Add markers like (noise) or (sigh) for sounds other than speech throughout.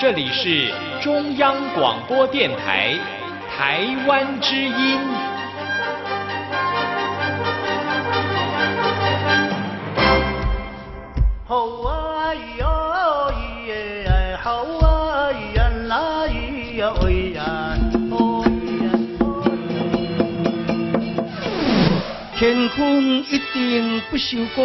这里是中央广播电台台湾之音。好啊咿哟耶，好啊咿呀啦呀喂呀，哦呀天空一定不锈钢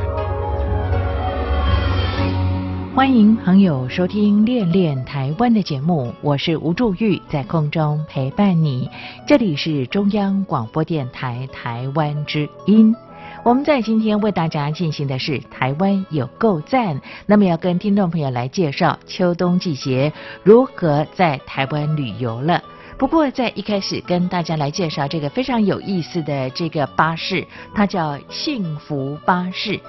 欢迎朋友收听《恋恋台湾》的节目，我是吴祝玉，在空中陪伴你。这里是中央广播电台台湾之音。我们在今天为大家进行的是台湾有够赞，那么要跟听众朋友来介绍秋冬季节如何在台湾旅游了。不过在一开始跟大家来介绍这个非常有意思的这个巴士，它叫幸福巴士。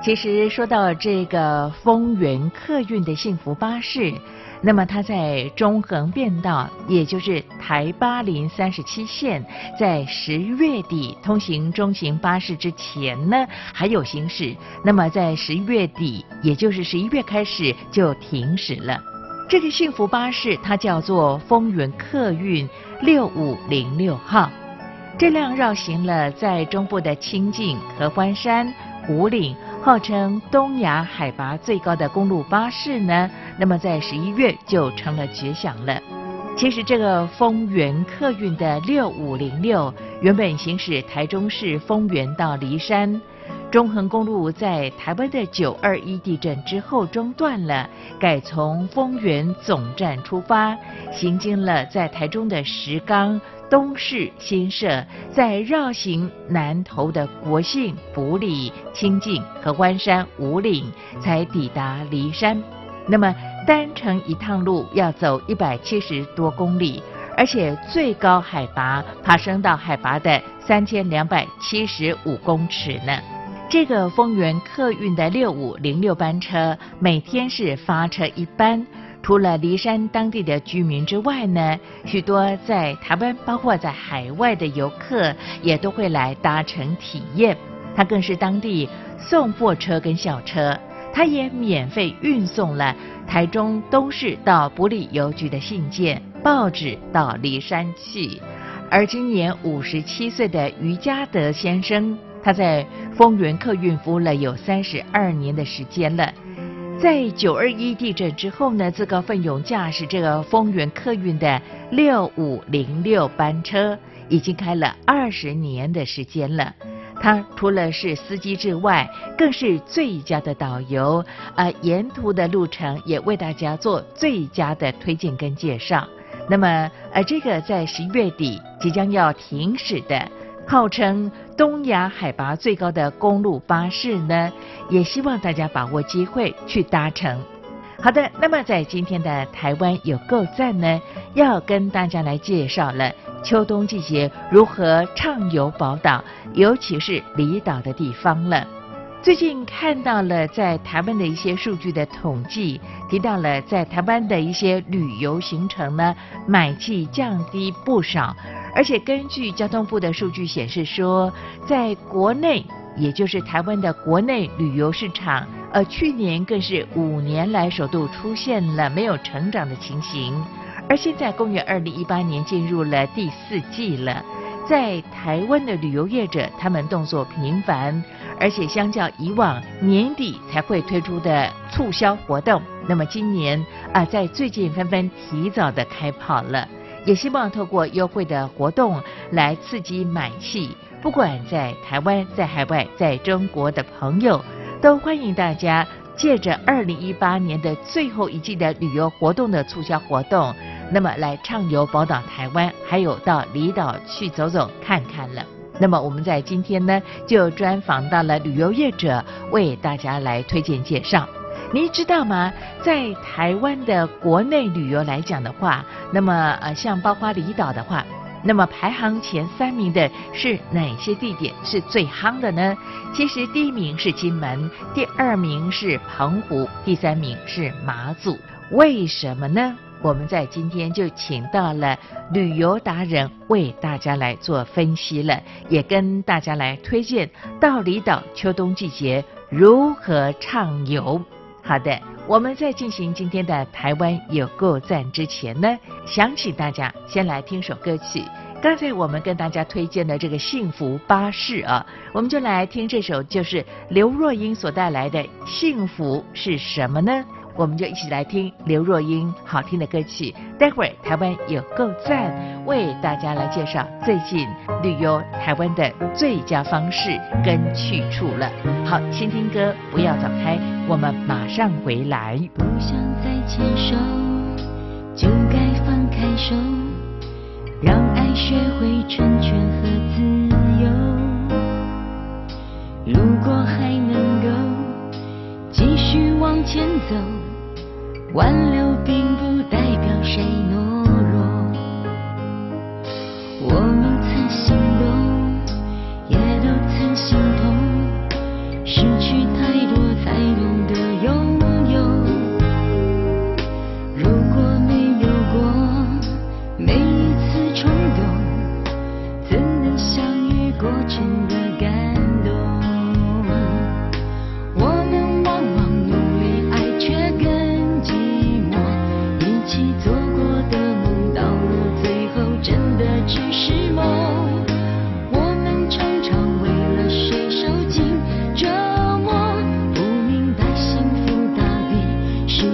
其实说到这个丰原客运的幸福巴士，那么它在中横便道，也就是台八零三十七线，在十月底通行中型巴士之前呢，还有行驶。那么在十月底，也就是十一月开始就停驶了。这个幸福巴士它叫做丰原客运六五零六号，这辆绕行了在中部的清境、合欢山、五岭。号称东亚海拔最高的公路巴士呢，那么在十一月就成了绝响了。其实这个丰原客运的六五零六原本行驶台中市丰原到梨山，中横公路在台湾的九二一地震之后中断了，改从丰原总站出发，行经了在台中的石冈。东市新社，再绕行南投的国姓、埔里、清境、合欢山、五岭，才抵达梨山。那么单程一趟路要走一百七十多公里，而且最高海拔爬升到海拔的三千两百七十五公尺呢。这个丰原客运的六五零六班车，每天是发车一班。除了骊山当地的居民之外呢，许多在台湾，包括在海外的游客也都会来搭乘体验。它更是当地送货车跟小车，它也免费运送了台中东市到埔里邮局的信件、报纸到骊山去。而今年五十七岁的余家德先生，他在丰原客运服务了有三十二年的时间了。在九二一地震之后呢，自告奋勇驾驶这个丰原客运的六五零六班车，已经开了二十年的时间了。他除了是司机之外，更是最佳的导游，呃，沿途的路程也为大家做最佳的推荐跟介绍。那么，呃，这个在十一月底即将要停驶的。号称东亚海拔最高的公路巴士呢，也希望大家把握机会去搭乘。好的，那么在今天的台湾有够赞呢，要跟大家来介绍了秋冬季节如何畅游宝岛，尤其是离岛的地方了。最近看到了在台湾的一些数据的统计，提到了在台湾的一些旅游行程呢，买气降低不少。而且根据交通部的数据显示说，在国内，也就是台湾的国内旅游市场，呃，去年更是五年来首度出现了没有成长的情形。而现在，公元二零一八年进入了第四季了，在台湾的旅游业者，他们动作频繁，而且相较以往年底才会推出的促销活动，那么今年啊，在最近纷纷提早的开跑了。也希望透过优惠的活动来刺激买气，不管在台湾、在海外、在中国的朋友，都欢迎大家借着二零一八年的最后一季的旅游活动的促销活动，那么来畅游宝岛台湾，还有到离岛去走走看看了。那么我们在今天呢，就专访到了旅游业者，为大家来推荐介绍。您知道吗？在台湾的国内旅游来讲的话，那么呃，像包括离岛的话，那么排行前三名的是哪些地点是最夯的呢？其实第一名是金门，第二名是澎湖，第三名是马祖。为什么呢？我们在今天就请到了旅游达人为大家来做分析了，也跟大家来推荐到离岛秋冬季节如何畅游。好的，我们在进行今天的台湾有够赞之前呢，想请大家先来听首歌曲。刚才我们跟大家推荐的这个幸福巴士啊，我们就来听这首，就是刘若英所带来的《幸福是什么呢》。我们就一起来听刘若英好听的歌曲。待会儿台湾有够赞，为大家来介绍最近旅游台湾的最佳方式跟去处了。好，先听歌，不要走开，我们马上回来。不想再牵手，就该放开手，让爱学会成全和自由。如果还能够继续往前走，挽留并不代表谁懦弱。我们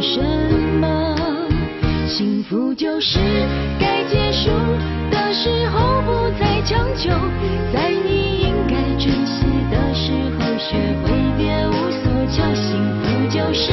什么。幸福就是该结束的时候不再强求，在你应该珍惜的时候学会别无所求。幸福就是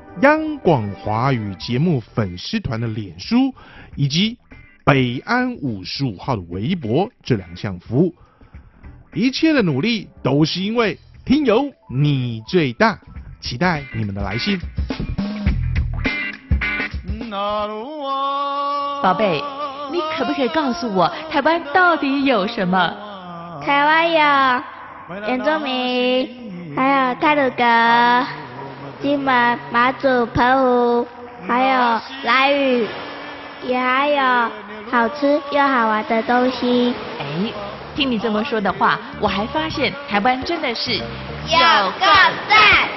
央广华语节目粉丝团的脸书，以及北安五十五号的微博这两项服务。一切的努力都是因为听友你最大，期待你们的来信。宝贝，你可不可以告诉我，台湾到底有什么？台湾有原住民，还有泰鲁阁、金门、马祖、澎湖，还有兰屿，也还有好吃又好玩的东西。哎，听你这么说的话，我还发现台湾真的是有够赞！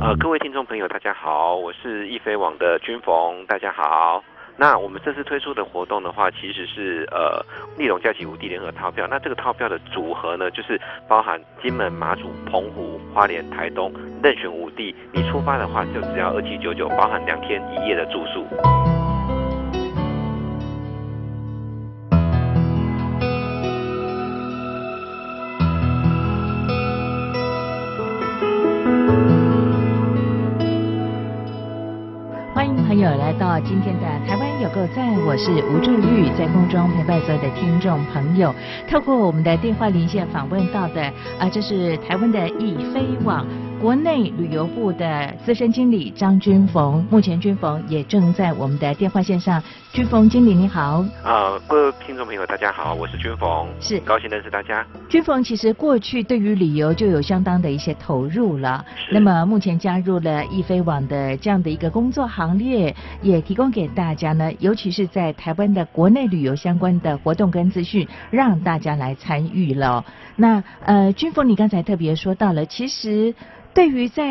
呃，各位听众朋友，大家好，我是易飞网的君逢，大家好。那我们这次推出的活动的话，其实是呃利隆假期五地联合套票。那这个套票的组合呢，就是包含金门、马祖、澎湖、花莲、台东任选五地。你出发的话，就只要二七九九，包含两天一夜的住宿。欢迎朋友来到今天的台湾够在，我是吴祝玉，在空中陪伴所有的听众朋友。透过我们的电话连线访问到的啊，这是台湾的易飞网国内旅游部的资深经理张军逢，目前军逢也正在我们的电话线上。君逢经理你好，啊，各位听众朋友，大家好，我是君逢，是很高兴认识大家。君逢其实过去对于旅游就有相当的一些投入了，是那么目前加入了易飞网的这样的一个工作行列，也提供给大家呢，尤其是在台湾的国内旅游相关的活动跟资讯，让大家来参与了。那呃，君逢你刚才特别说到了，其实。对于在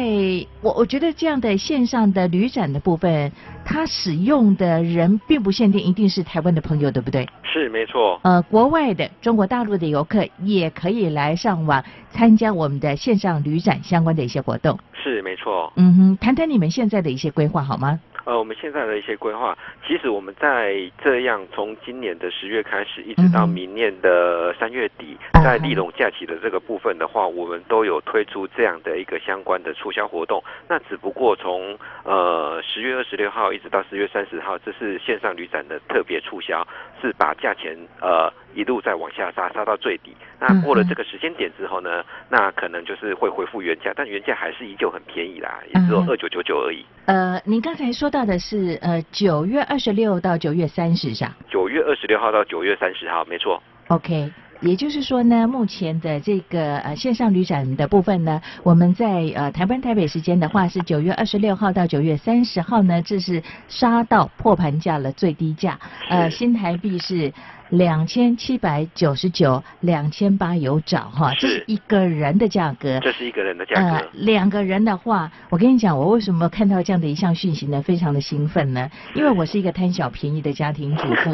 我我觉得这样的线上的旅展的部分，它使用的人并不限定一定是台湾的朋友，对不对？是没错，呃，国外的中国大陆的游客也可以来上网参加我们的线上旅展相关的一些活动。是没错。嗯哼，谈谈你们现在的一些规划好吗？呃，我们现在的一些规划，其实我们在这样从今年的十月开始，一直到明年的三月底，啊在利隆假期的这个部分的话，我们都有推出这样的一个相关的促销活动。那只不过从呃十月二十六号一直到十月三十号，这是线上旅展的特别促销，是把价钱呃一路再往下杀，杀到最低。那过了这个时间点之后呢，那可能就是会恢复原价，但原价还是依旧很便宜啦，也只有二九九九而已。呃，您刚才说到的是呃九月二十六到九月三十是吧九月二十六号到九月三十号，没错。？OK。也就是说呢，目前的这个呃线上旅展的部分呢，我们在呃台湾台北时间的话是九月二十六号到九月三十号呢，这是杀到破盘价了最低价，呃新台币是两千七百九十九，两千八有找哈，这是是一个人的价格。这是一个人的价格。呃，两个人的话，我跟你讲，我为什么看到这样的一项讯息呢？非常的兴奋呢，因为我是一个贪小便宜的家庭主妇。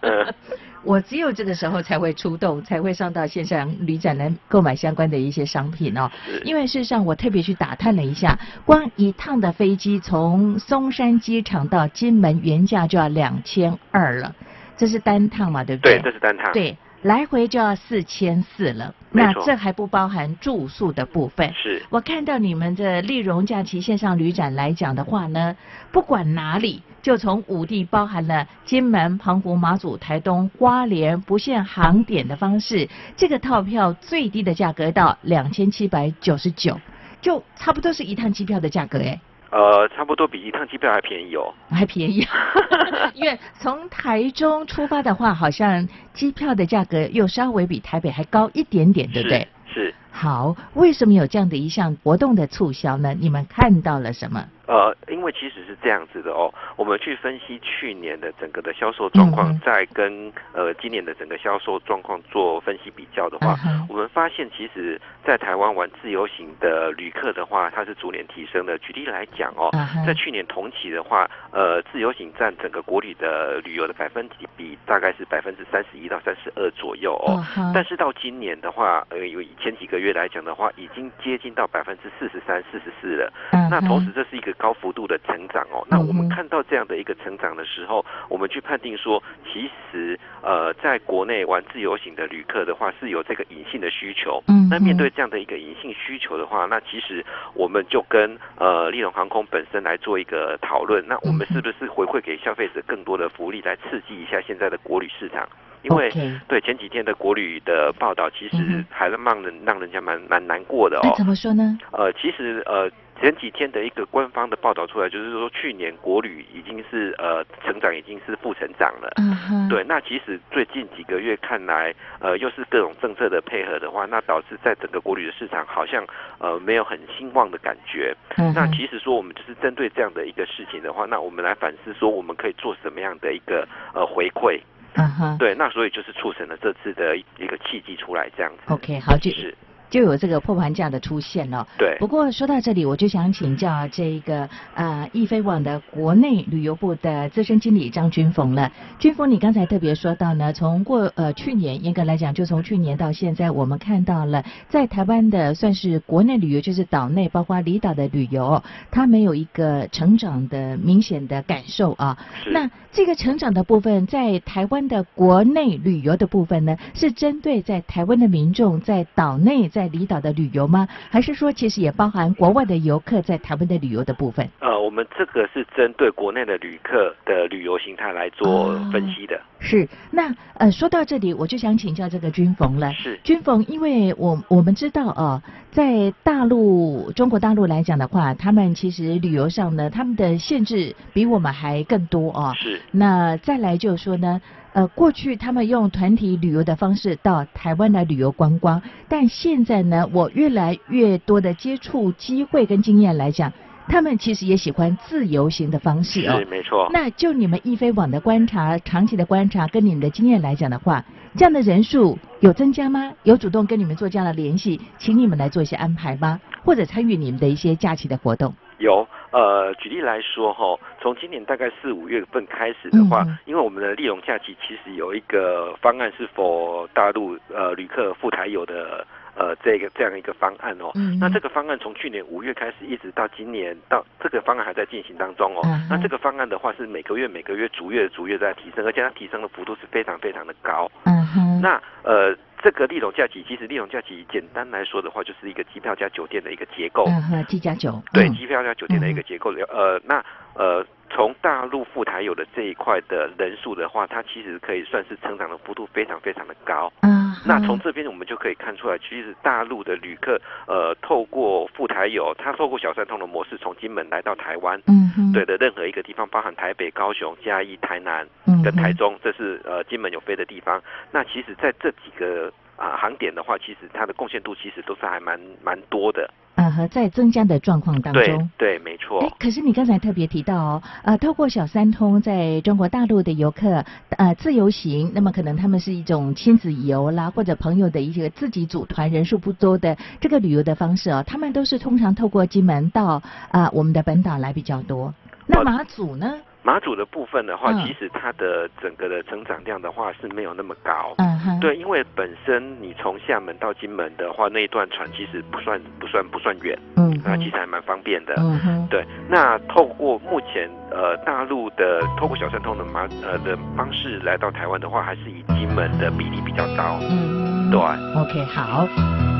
嗯 (laughs) 我只有这个时候才会出动，才会上到线上旅展来购买相关的一些商品哦。因为事实上，我特别去打探了一下，光一趟的飞机从松山机场到金门原价就要两千二了，这是单趟嘛，对不对，对？这是单趟。，对，来回就要四千四了。那这还不包含住宿的部分。是我看到你们的丽荣假期线上旅展来讲的话呢，不管哪里，就从五地包含了金门、澎湖、马祖、台东、花莲，不限航点的方式，这个套票最低的价格到两千七百九十九，就差不多是一趟机票的价格哎。呃，差不多比一趟机票还便宜哦。还便宜，(laughs) 因为从台中出发的话，好像机票的价格又稍微比台北还高一点点，对不对？是？是。好，为什么有这样的一项活动的促销呢？你们看到了什么？呃呃，因为其实是这样子的哦，我们去分析去年的整个的销售状况，嗯再跟呃今年的整个销售状况做分析比较的话，我们发现其实，在台湾玩自由行的旅客的话，它是逐年提升的。举例来讲哦，在去年同期的话，呃，自由行占整个国旅的旅游的百分比大概是百分之三十一到三十二左右哦。但是到今年的话，呃，有以前几个月来讲的话，已经接近到百分之四十三、四十四了。嗯那同时这是一个高幅度的成长哦。那我们看到这样的一个成长的时候，我们去判定说，其实呃，在国内玩自由行的旅客的话，是有这个隐性的需求。嗯那面对这样的一个隐性需求的话，那其实我们就跟呃利荣航空本身来做一个讨论。那我们是不是回馈给消费者更多的福利，来刺激一下现在的国旅市场？因为对前几天的国旅的报道，其实还让人让人家蛮蛮难过的哦。那怎么说呢？呃，其实呃前几天的一个官方的报道出来，就是说去年国旅已经是呃成长已经是负成长了。嗯哼，对，那其实最近几个月看来，呃，又是各种政策的配合的话，那导致在整个国旅的市场好像呃没有很兴旺的感觉。嗯，那其实说我们就是针对这样的一个事情的话，那我们来反思说我们可以做什么样的一个呃回馈。嗯哼，对，那所以就是促成了这次的一一个契机出来这样子。OK，好，就是就有这个破盘价的出现了。对不过说到这里，我就想请教这个呃易飞网的国内旅游部的资深经理张军峰了。军峰，你刚才特别说到呢，从过呃去年严格来讲，就从去年到现在，我们看到了在台湾的算是国内旅游，就是岛内包括离岛的旅游，它没有一个成长的明显的感受啊。是那这个成长的部分，在台湾的国内旅游的部分呢，是针对在台湾的民众在岛内、在离岛的旅游吗？还是说其实也包含国外的游客在台湾的旅游的部分？呃，我们这个是针对国内的旅客的旅游形态来做哦分析的。是，那呃，说到这里，我就想请教这个军冯了。是军冯，因为我我们知道哦，在大陆中国大陆来讲的话，他们其实旅游上呢，他们的限制比我们还更多哦。是那再来就是说呢，呃，过去他们用团体旅游的方式到台湾来旅游观光，但现在呢，我越来越多的接触机会跟经验来讲，他们其实也喜欢自由行的方式哦是。没错。那就你们易飞网的观察、长期的观察跟你们的经验来讲的话，这样的人数有增加吗？有主动跟你们做这样的联系，请你们来做一些安排吗？或者参与你们的一些假期的活动？有，呃，举例来说哈，从今年大概四五月份开始的话，嗯因为我们的利用假期其实有一个方案是否大陆呃旅客赴台游的呃这个这样一个方案哦。嗯那这个方案从去年五月开始，一直到今年到这个方案还在进行当中哦。嗯那这个方案的话是每个月每个月逐月逐月在提升，而且它提升的幅度是非常非常的高。嗯哼，那呃，这个利荣假期其实利荣假期简单来说的话，就是一个机票加酒店的一个结构。嗯哼，机加酒，对，嗯机票加酒店的一个结构。呃，那呃，从大陆赴台有的这一块的人数的话，它其实可以算是成长的幅度非常非常的高。嗯，那从这边我们就可以看出来，其实大陆的旅客，呃，透过赴台游，他透过小三通的模式，从金门来到台湾，嗯哼，对的任何一个地方，包含台北、高雄、嘉义、台南跟台中，这是呃金门有飞的地方。那其实在这几个啊、航点的话，其实它的贡献度其实都是还蛮蛮多的。啊和在增加的状况当中。对，没错。哎，可是你刚才特别提到哦，呃，透过小三通在中国大陆的游客，呃，自由行，那么可能他们是一种亲子游啦，或者朋友的一些自己组团人数不多的这个旅游的方式哦，他们都是通常透过金门到啊、我们的本岛来比较多。那哦马祖呢？马祖的部分的话，嗯其实它的整个的成长量的话是没有那么高。嗯哼，对，因为本身你从厦门到金门的话，那一段船其实不算不算不算远，嗯，那其实还蛮方便的。嗯哼，对，那透过目前呃大陆的透过小三通的马呃的方式来到台湾的话，还是以金门的比例比较高。嗯，对，OK，好。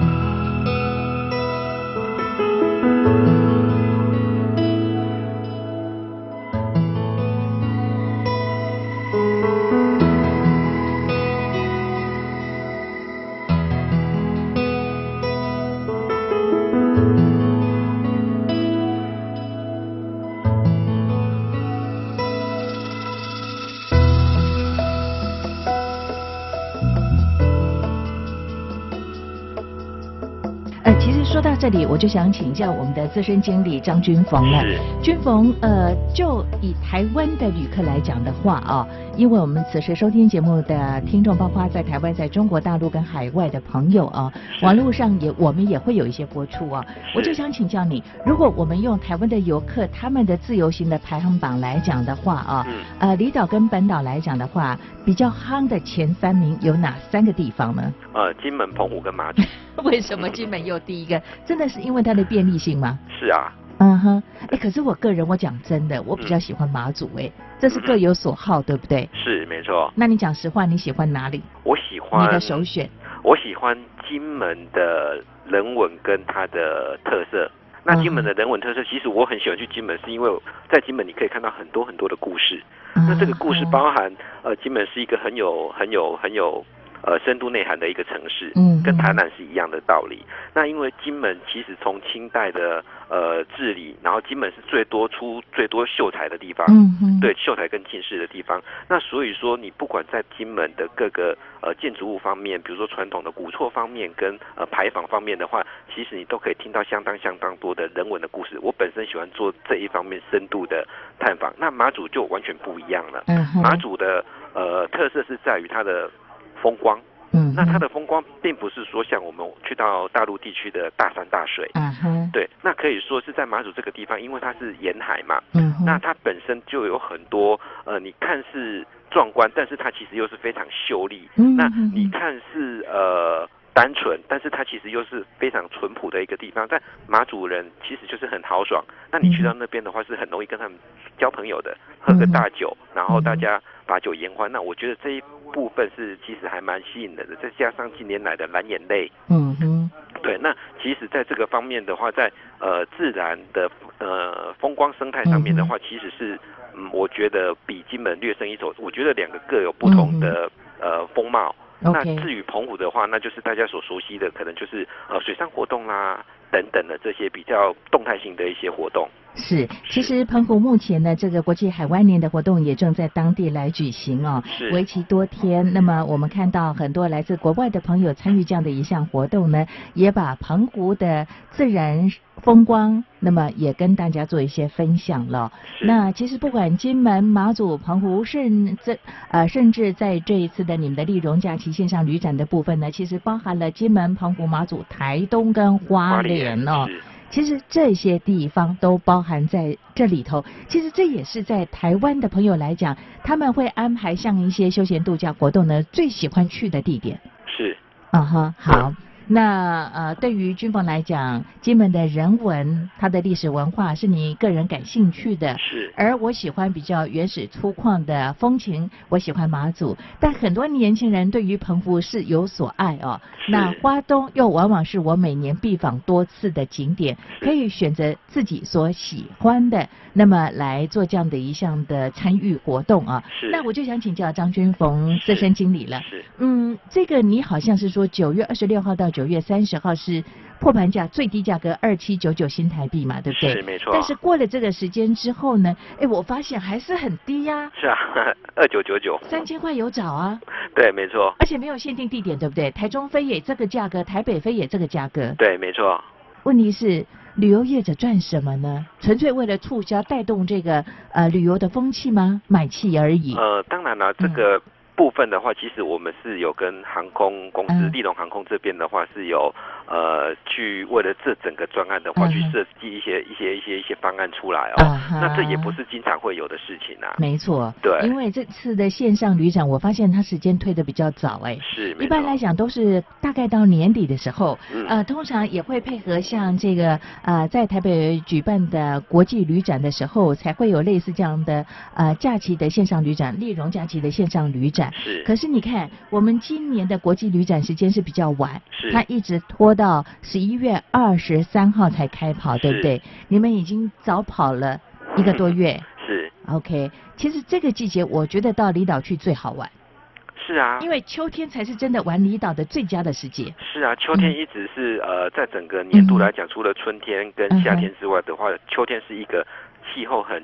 这里，我就想请教我们的资深经理张军逢了。是军逢，呃，就以台湾的旅客来讲的话啊，因为我们此时收听节目的听众，包括在台湾、在中国大陆跟海外的朋友啊，网络上也我们也会有一些播出啊。是我就想请教你，如果我们用台湾的游客他们的自由行的排行榜来讲的话啊，嗯呃，离岛跟本岛来讲的话，比较夯的前三名有哪三个地方呢？呃，金门、澎湖跟马祖。(laughs) (laughs) 为什么金门又第一个？真的是因为它的便利性吗？是啊，嗯哼，哎，可是我个人我讲真的，我比较喜欢马祖，哎，这是各有所好，对不对？是没错。那你讲实话，你喜欢哪里？我喜欢你的首选？我喜欢金门的人文跟它的特色。那金门的人文特色，其实我很喜欢去金门，是因为在金门你可以看到很多很多的故事。那这个故事嗯包含，呃，金门是一个很有很有很有呃深度内涵的一个城市，嗯跟台南是一样的道理。那因为金门其实从清代的呃治理，然后金门是最多出最多秀才的地方，嗯哼，对秀才跟进士的地方。那所以说，你不管在金门的各个呃建筑物方面，比如说传统的古厝方面跟呃牌坊方面的话，其实你都可以听到相当相当多的人文的故事。我本身喜欢做这一方面深度的探访。那马祖就完全不一样了。嗯，马祖的呃特色是在于它的风光。嗯，那它的风光并不是说像我们去到大陆地区的大山大水，嗯哼，对，那可以说是在马祖这个地方，因为它是沿海嘛，嗯，那它本身就有很多呃，你看似壮观，但是它其实又是非常秀丽。那嗯嗯。嗯你看似呃单纯，但是它其实又是非常淳朴的一个地方。但马祖人其实就是很豪爽，那你去到那边的话，是很容易跟他们交朋友的，喝个大酒，然后大家把酒言欢。那我觉得这一部分是其实还蛮吸引人的，再加上近年来的蓝眼泪。嗯哼，对，那其实在这个方面的话，在呃自然的呃风光生态上面的话，其实是嗯，我觉得比金门略胜一筹。我觉得两个各有不同的、呃风貌。那至于澎湖的话，那就是大家所熟悉的，可能就是呃水上活动啦等等的这些比较动态性的一些活动。是，其实澎湖目前呢，这个国际海湾年的活动也正在当地来举行哦，是为期多天。那么我们看到很多来自国外的朋友参与这样的一项活动呢，也把澎湖的自然风光，那么也跟大家做一些分享了。是那其实不管金门、马祖、澎湖，甚至呃，甚至在这一次的你们的丽荣假期线上旅展的部分呢，其实包含了金门、澎湖、马祖、台东跟花莲哦。是其实这些地方都包含在这里头。其实这也是在台湾的朋友来讲，他们会安排像一些休闲度假活动呢，最喜欢去的地点。是嗯哼，好。那呃，对于军凤来讲，金门的人文、它的历史文化是你个人感兴趣的，是而我喜欢比较原始粗犷的风情，我喜欢马祖。但很多年轻人对于澎湖是有所爱哦。是那花东又往往是我每年必访多次的景点，可以选择自己所喜欢的，那么来做这样的一项的参与活动啊。是那我就想请教张军峰资深经理了。是嗯，这个你好像是说九月二十六号到九月三十号是破盘价最低价格二七九九新台币嘛，对不对？是没错但是过了这个时间之后呢，哎，我发现还是很低呀、是啊，二九九九，三千块有找啊，(laughs) 对，没错，而且没有限定地点，对不对？台中飞也这个价格，台北飞也这个价格。对，没错。问题是旅游业者赚什么呢？纯粹为了促销带动这个呃旅游的风气吗？买气而已。呃，当然了，这嗯个部分的话，其实我们是有跟航空公司嗯。立龙航空这边的话是有呃去为了这整个专案的话，嗯。去设计一些一些一些一些方案出来哦。那这也不是经常会有的事情啊。没错，对。因为这次的线上旅展，我发现它时间推的比较早，哎，是，一般来讲都是大概到年底的时候，嗯。呃，通常也会配合像这个呃，在台北举办的国际旅展的时候，才会有类似这样的呃假期的线上旅展，丽荣假期的线上旅展。是。可是你看，我们今年的国际旅展时间是比较晚，是。它一直拖到十一月二十三号才开跑，对不对？你们已经早跑了一个多月。(laughs) 是。OK，其实这个季节我觉得到离岛去最好玩，是啊，因为秋天才是真的玩离岛的最佳的时节。是啊，秋天一直是、呃，在整个年度来讲，除了春天跟夏天之外的话，秋天是一个气候很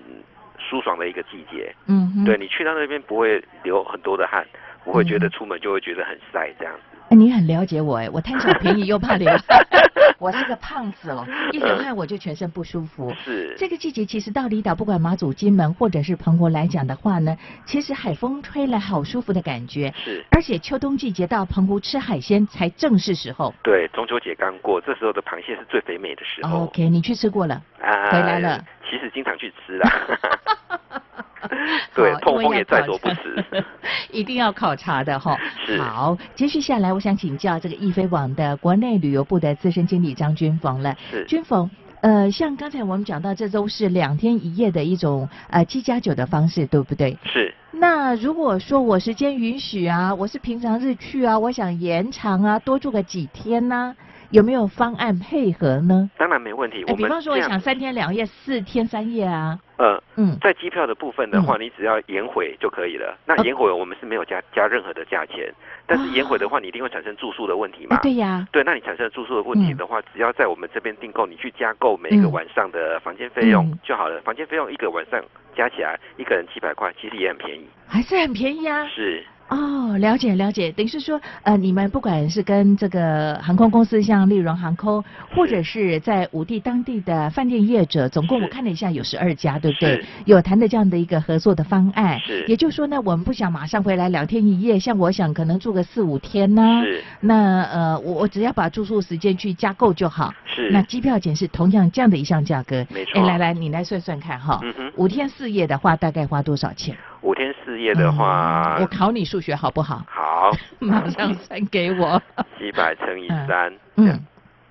舒爽的一个季节。嗯哼，对你去到那边不会流很多的汗，不会觉得嗯出门就会觉得很晒这样子。哎你很了解我哎，我贪小便宜又怕流汗，(laughs) 我是个胖子哦，一流汗我就全身不舒服。是这个季节其实到离岛，不管马祖、金门或者是澎湖来讲的话呢，其实海风吹来好舒服的感觉。是，而且秋冬季节到澎湖吃海鲜才正是时候。对，中秋节刚过，这时候的螃蟹是最肥美的时候。OK，你去吃过了。啊，回来了。其实经常去吃啦。(laughs) (laughs) (laughs) 对，痛风也在所不辞。(laughs) 一定要考察的哈。好，接续下来，我想请教这个易飞网的国内旅游部的资深经理张军逢了。是。军逢，呃，像刚才我们讲到，这都是两天一夜的一种呃七加九的方式，对不对？是。那如果说我时间允许啊，我是平常日去啊，我想延长啊，多住个几天呢、有没有方案配合呢？当然没问题。哎，比方说我想三天两夜、四天三夜啊。呃，嗯，在机票的部分的话，你只要延回就可以了。那延回我们是没有加加任何的价钱，但是延回的话，你一定会产生住宿的问题嘛？对呀。对，那你产生住宿的问题的话，只要在我们这边订购，你去加购每一个晚上的房间费用就好了。房间费用一个晚上加起来一个人七百块，其实也很便宜。还是很便宜啊。是。哦，了解了解，等于是说，呃，你们不管是跟这个航空公司，像丽荣航空，或者是在五地当地的饭店业者，总共我看了一下，有十二家，对不对？有谈的这样的一个合作的方案。是。也就是说呢，我们不想马上回来两天一夜，像我想可能住个四五天呢。是。那呃，我我只要把住宿时间去加购就好。是。那机票钱是同样这样的一项价格。没错。哎，来来，你来算算看哈。嗯。五天四夜的话，大概花多少钱？五天四夜的话、嗯，我考你数学好不好？好，(laughs) 马上算给我。七百乘以三，嗯，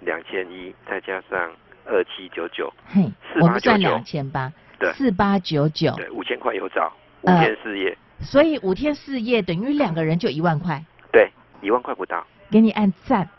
两千一，再加上二七九九，嘿，我们算两千八，对，四八九九，对，五千块有找，五天四夜、呃，所以五天四夜等于两个人就一万块，对，一万块不到，给你按赞。(laughs)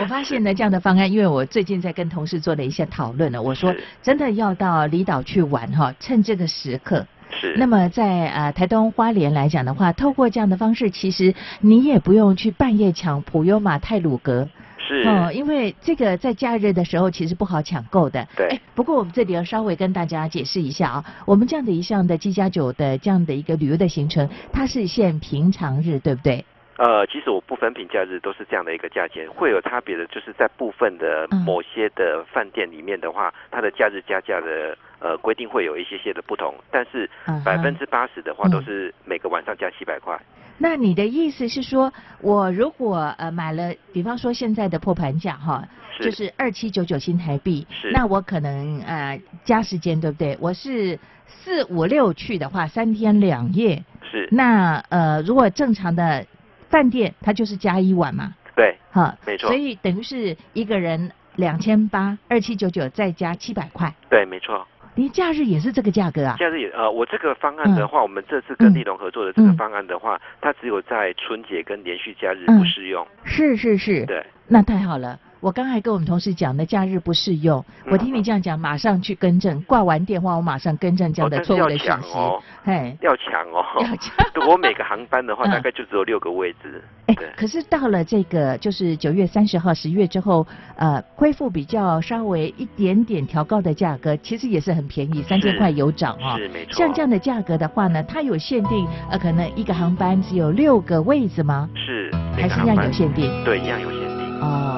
我发现呢，这样的方案，因为我最近在跟同事做了一些讨论呢，我说真的要到离岛去玩哈，趁这个时刻。是。那么在呃台东花莲来讲的话，透过这样的方式，其实你也不用去半夜抢普悠玛泰鲁格。是。哦，因为这个在假日的时候其实不好抢购的。对。哎，不过我们这里要稍微跟大家解释一下啊，我们这样的一项的七加九的这样的一个旅游的行程，它是限平常日，对不对？呃，其实我不分平假日都是这样的一个价钱，会有差别的，就是在部分的某些的饭店里面的话，嗯、它的假日加价的呃规定会有一些些的不同，但是嗯百分之八十的话都是每个晚上加七百块。那你的意思是说，我如果呃买了，比方说现在的破盘价哈，就是二七九九新台币，是那我可能呃加时间对不对？我是四五六去的话，三天两夜，是那呃如果正常的。饭店它就是加一晚嘛，对，哈，没错，所以等于是一个人两千八，二七九九再加七百块，对，没错。你假日也是这个价格啊？假日也呃，我这个方案的话，嗯、我们这次跟立龙合作的这个方案的话，嗯、它只有在春节跟连续假日嗯不适用。是是是，对，那太好了。我刚才跟我们同事讲的假日不适用，我听你这样讲，马上去更正。挂完电话，我马上更正这样的错误的讯息。哦，嘿，要抢哦，要抢。(laughs) 我每个航班的话，大概就只有六个位置。哎，可是到了这个就是九月三十号、十月之后，呃，恢复比较稍微一点点调高的价格，其实也是很便宜，三千块有涨哦。是没错。像这样的价格的话呢，它有限定，呃，可能一个航班只有六个位置吗？是，还是一样有限定？对，一样有限定。哦，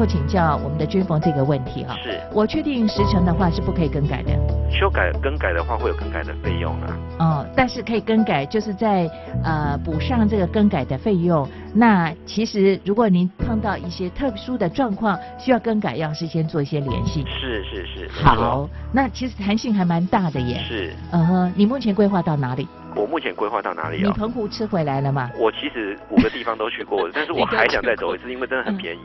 后请教我们的军峰这个问题啊，是我确定时程的话是不可以更改的，修改更改的话会有更改的费用啊。哦，但是可以更改，就是在呃补上这个更改的费用。那其实如果您碰到一些特殊的状况需要更改，要事先做一些联系。是是是。好，那其实弹性还蛮大的耶。是。嗯哼，你目前规划到哪里？我目前规划到哪里啊？你澎湖吃回来了吗？我其实五个地方都去过，(laughs) 但是我还想再走一次，因为真的很便宜。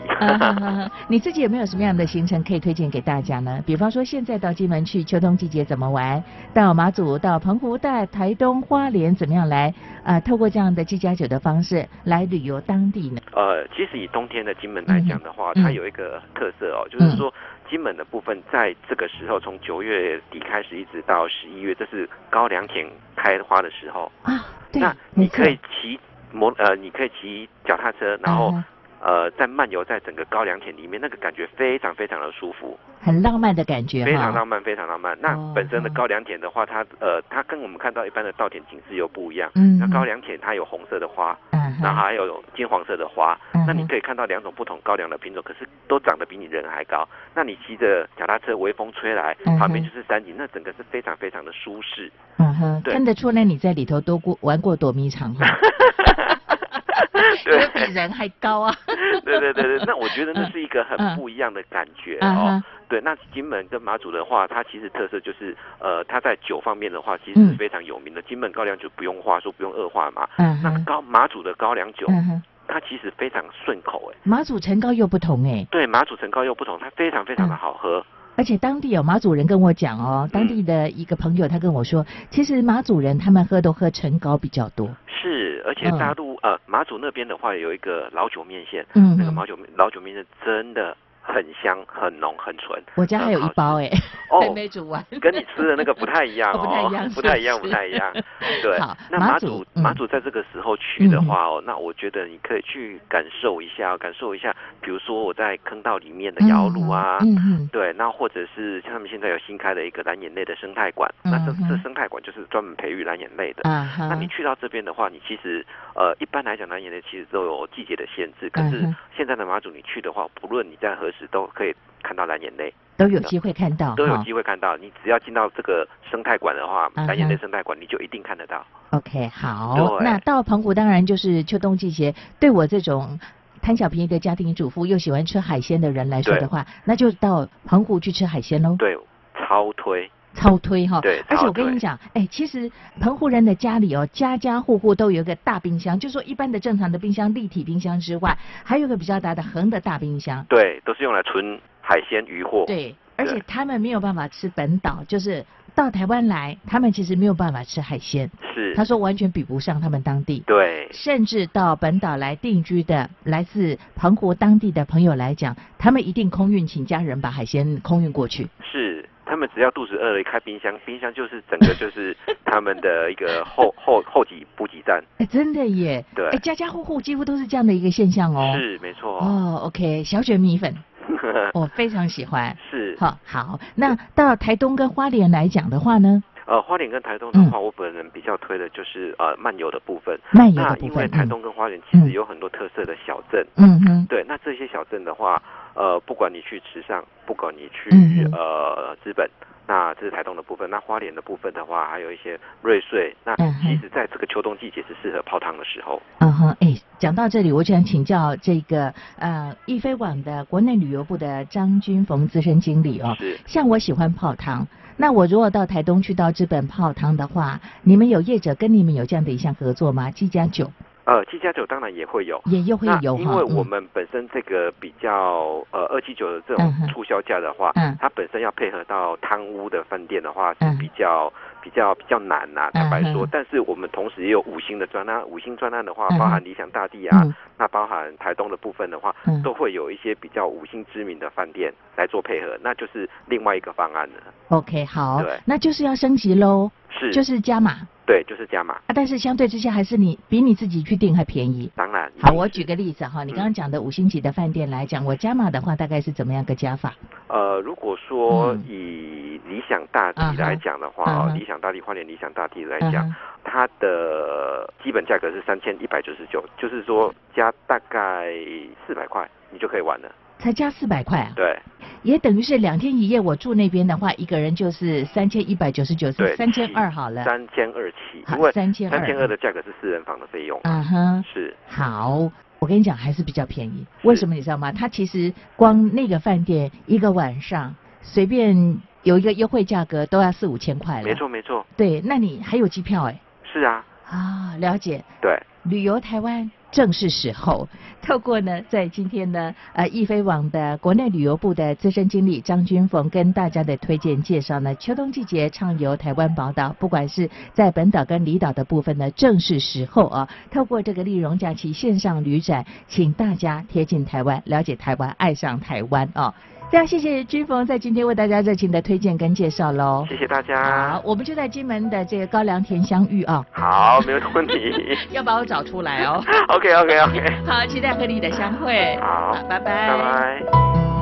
你自己有没有什么样的行程可以推荐给大家呢？比方说现在到金门去秋冬季节怎么玩？到马祖、到澎湖、到台东、花莲怎么样来啊、透过这样的机加酒的方式来旅游当地呢？呃，其实以冬天的金门来讲的话，嗯它有一个特色哦，就是说金门的部分在这个时候，从九月底开始一直到十一月，这是高粱田开花的时候。啊，对那，你可以骑摩呃，你可以骑脚踏车，然后、嗯呃，在漫游在整个高粱田里面，那个感觉非常非常的舒服，很浪漫的感觉，非常浪漫，非常浪漫。那哦本身的嗯高粱田的话，它呃，它跟我们看到一般的稻田景致又不一样。嗯那高粱田它有红色的花，嗯然后，还有金黄色的花，嗯那你可以看到两种不同高粱的品种，可是都长得比你人还高。那你骑着脚踏车，微风吹来旁边就是山景，那整个是非常非常的舒适。嗯哼，对。看得出来你在里头都过玩过躲迷藏哈，(laughs) 比人还高啊。对对对对，(laughs) 那我觉得那是一个很嗯不一样的感觉嗯哦。对，那金门跟马祖的话，它其实特色就是，呃，它在酒方面的话，其实是嗯非常有名的。金门高粱酒不用话说，不用恶化嘛。嗯，那高马祖的高粱酒，嗯，它其实非常顺口哎。马祖陈高又不同哎，对，马祖陈高又不同，它非常非常的好喝。而且当地有马祖人跟我讲哦，当地的一个朋友他跟我说，其实马祖人他们喝都喝陈高比较多。是，而且嗯。大陆、呃马祖那边的话有一个老酒面线，那个老酒老酒面线真的很香、很浓、很纯。我家还有一包哎，哦还没煮完。跟你吃的那个不太一样哦哦，不太一样不太一样，不太一样。那马祖马祖嗯马祖在这个时候去的话哦，那我觉得你可以去感受一下，感受一下，比如说我在坑道里面的窑炉啊，嗯嗯对，那或者是像他们现在有新开的一个蓝眼泪的生态馆，那这这生态馆就是专门培育蓝眼泪的。那你去到这边的话，你其实呃，一般来讲，蓝眼泪其实都有季节的限制。可是现在的马祖，你去的话，不论你在何时都可以看到蓝眼泪，都有机会看到，都有机会看到。你只要进到这个生态馆的话，蓝眼泪生态馆，你就一定看得到。OK，好，那到澎湖当然就是秋冬季节，对我这种贪小便宜的家庭主妇又喜欢吃海鲜的人来说的话，那就到澎湖去吃海鲜喽。对，超推。超推哈，对而且我跟你讲，哎，其实澎湖人的家里哦，家家户户都有一个大冰箱，就说一般的正常的冰箱、立体冰箱之外，还有一个比较大的横的大冰箱。对，都是用来存海鲜鱼货。对，而且他们没有办法吃本岛，就是到台湾来，他们其实没有办法吃海鲜。是。他说完全比不上他们当地。对，甚至到本岛来定居的来自澎湖当地的朋友来讲，他们一定空运请家人把海鲜空运过去。是。他们只要肚子饿了，一开冰箱，冰箱就是整个就是他们的一个 (laughs) 后后后给补给站。哎，真的耶！对哎，家家户户几乎都是这样的一个现象哦。是，没错。哦，OK，小卷米粉，(laughs) 我非常喜欢。是。好，好，那到台东跟花莲来讲的话呢？呃，花莲跟台东的话，我本人比较推的就是呃漫游的部分。漫游的部分那因为台嗯东跟花莲其实有很多特色的小镇。嗯嗯。对，那这些小镇的话，呃，不管你去池上，不管你去、嗯呃资本，那这是台东的部分。那花莲的部分的话，还有一些瑞穗。那其实在这个秋冬季节是适合泡汤的时候。嗯哼，哎，讲到这里，我想请教这个呃易飞网的国内旅游部的张军逢资深经理哦。是。像我喜欢泡汤，那我如果到台东去到日本泡汤的话，你们有业者跟你们有这样的一项合作吗？季家酒呃，七加九当然也会有，也又会有哈因为我嗯们本身这个比较呃二七九的这种促销价的话，嗯它本身要配合到贪污的饭店的话是嗯。比较、比较比较难呐、坦白说。但是我们同时也有五星的专案，五星专案的话，包含理想大地啊，嗯。那包含台东的部分的话，嗯。都会有一些比较五星知名的饭店来做配合，那就是另外一个方案了。，OK，好对，那就是要升级喽，是，就是加码对，就是加码。啊，但是相对之下还是你比你自己去订还便宜。当然，好，我举个例子哈，你刚刚讲的五星级的饭店来讲，我加码的话大概是怎么样个加法？呃，如果说嗯以理想大地来讲的话，理想大地花莲理想大地来讲，嗯它的基本价格是三千一百九十九，就是说加大概四百块，你就可以玩了。才加四百块啊，对也等于是两天一夜。我住那边的话，一个人就是三千一百九十九，是，三千二好了。三千二起，好因为3200三千二的价格是四人房的费用。啊哈，是好，我跟你讲，还是比较便宜。为什么你知道吗？它其实光那个饭店一个晚上随便有一个优惠价格都要四五千块了。没错没错，对，那你还有机票哎、是啊，啊，了解。对，旅游台湾正是时候。透过呢，在今天呢，呃，易飞网的国内旅游部的资深经理张君凤跟大家的推荐介绍呢，秋冬季节畅游台湾宝岛，不管是在本岛跟离岛的部分呢，正是时候啊。透过这个丽荣假期线上旅展，请大家贴近台湾，了解台湾，爱上台湾啊。非常谢谢君峰在今天为大家热情的推荐跟介绍喽。谢谢大家。好，我们就在金门的这个高粱田相遇啊。(laughs) 好，没有问题。(laughs) 要把我找出来哦。(laughs) OK OK OK。好，期待和你的相会。好，拜拜。拜拜。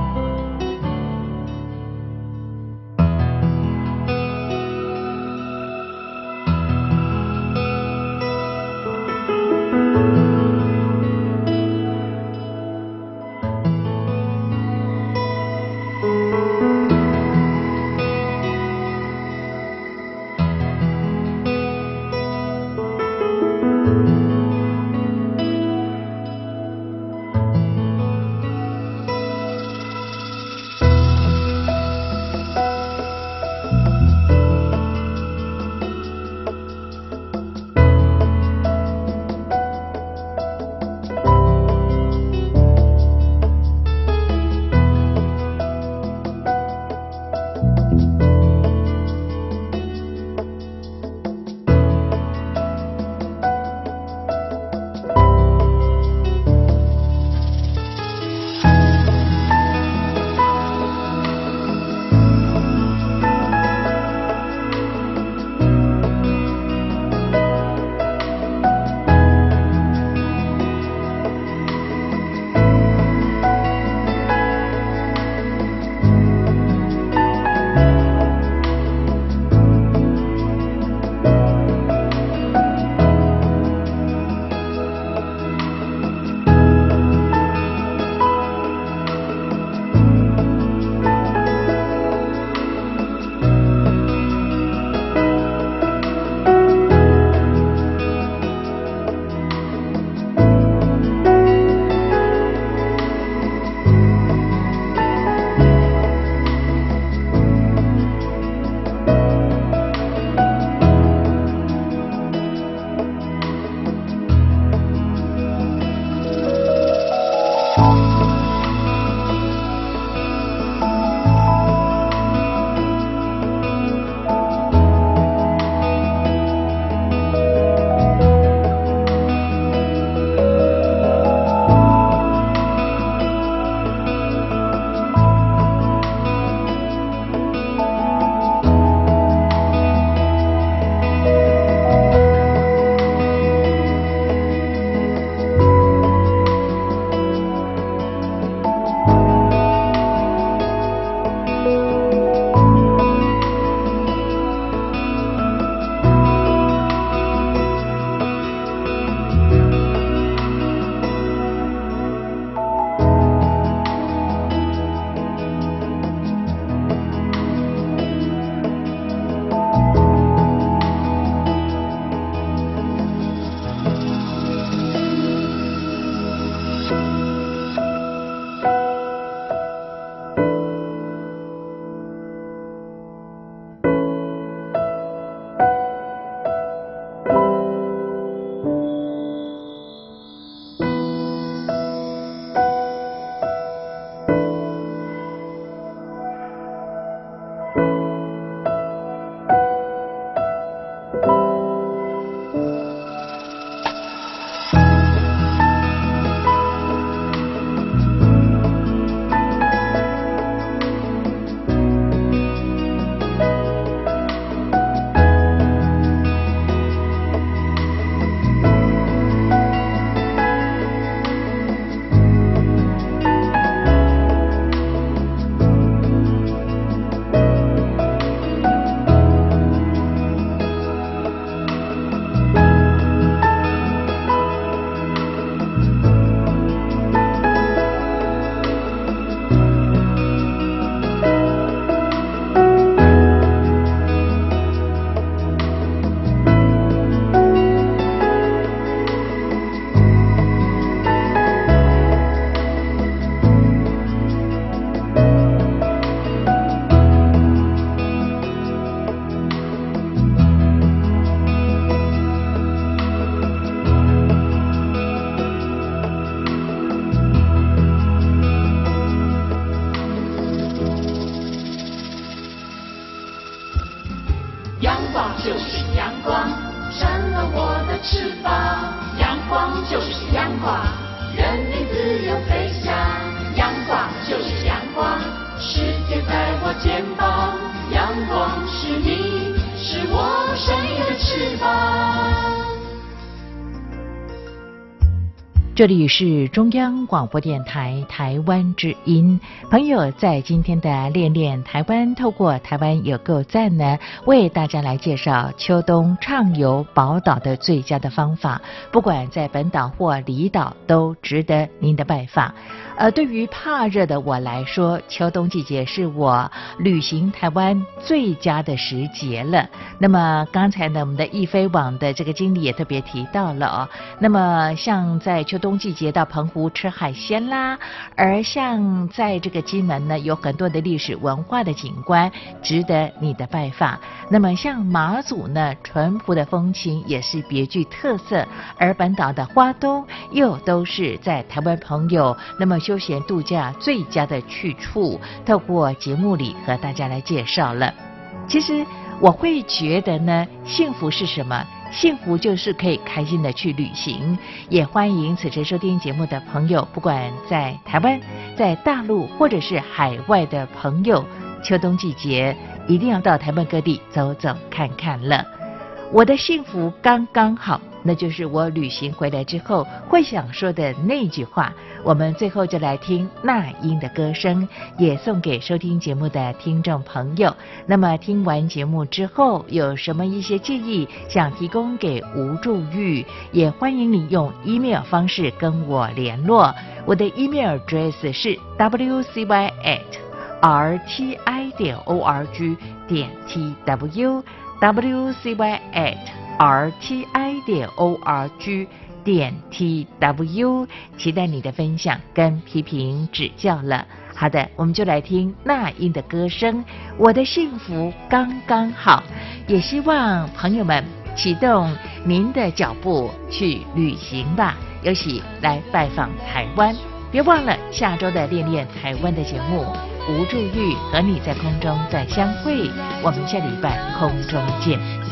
就是阳光扇了我的翅膀阳光就是阳光。人民自由飞翔阳光就是阳光世界在我肩膀阳光是你是我生命的翅膀。这里是中央广播电台台湾之音。朋友在今天的练练台湾，透过台湾有够赞呢，为大家来介绍秋冬畅游宝岛的最佳的方法。不管在本岛或离岛，都值得您的拜访。呃，对于怕热的我来说，秋冬季节是我旅行台湾最佳的时节了。那么刚才呢，我们的易飞网的这个经理也特别提到了哦。那么像在秋冬季节到澎湖吃海鲜啦，而像在这个金门呢，有很多的历史文化的景观值得你的拜访。那么像马祖呢，淳朴的风情也是别具特色，而本岛的花东又都是在台湾朋友那么。休闲度假最佳的去处，透过节目里和大家来介绍了。其实我会觉得呢，幸福是什么？幸福就是可以开心的去旅行。也欢迎此时收听节目的朋友，不管在台湾、在大陆或者是海外的朋友，秋冬季节一定要到台湾各地走走看看了。我的幸福刚刚好。那就是我旅行回来之后会想说的那句话。我们最后就来听那英的歌声，也送给收听节目的听众朋友。那么听完节目之后，有什么一些建议想提供给吴祝玉，也欢迎你用 email 方式跟我联络。我的 email address 是 wcy at rti 点 org 点 tw wcy at。R t i 点 o r g 点 t w，期待你的分享跟批评指教了。好的，我们就来听那英的歌声，《我的幸福刚刚好》。也希望朋友们启动您的脚步去旅行吧，尤其来拜访台湾。别忘了下周的练练台湾的节目，吴祝玉和你在空中再相会。我们下礼拜空中见。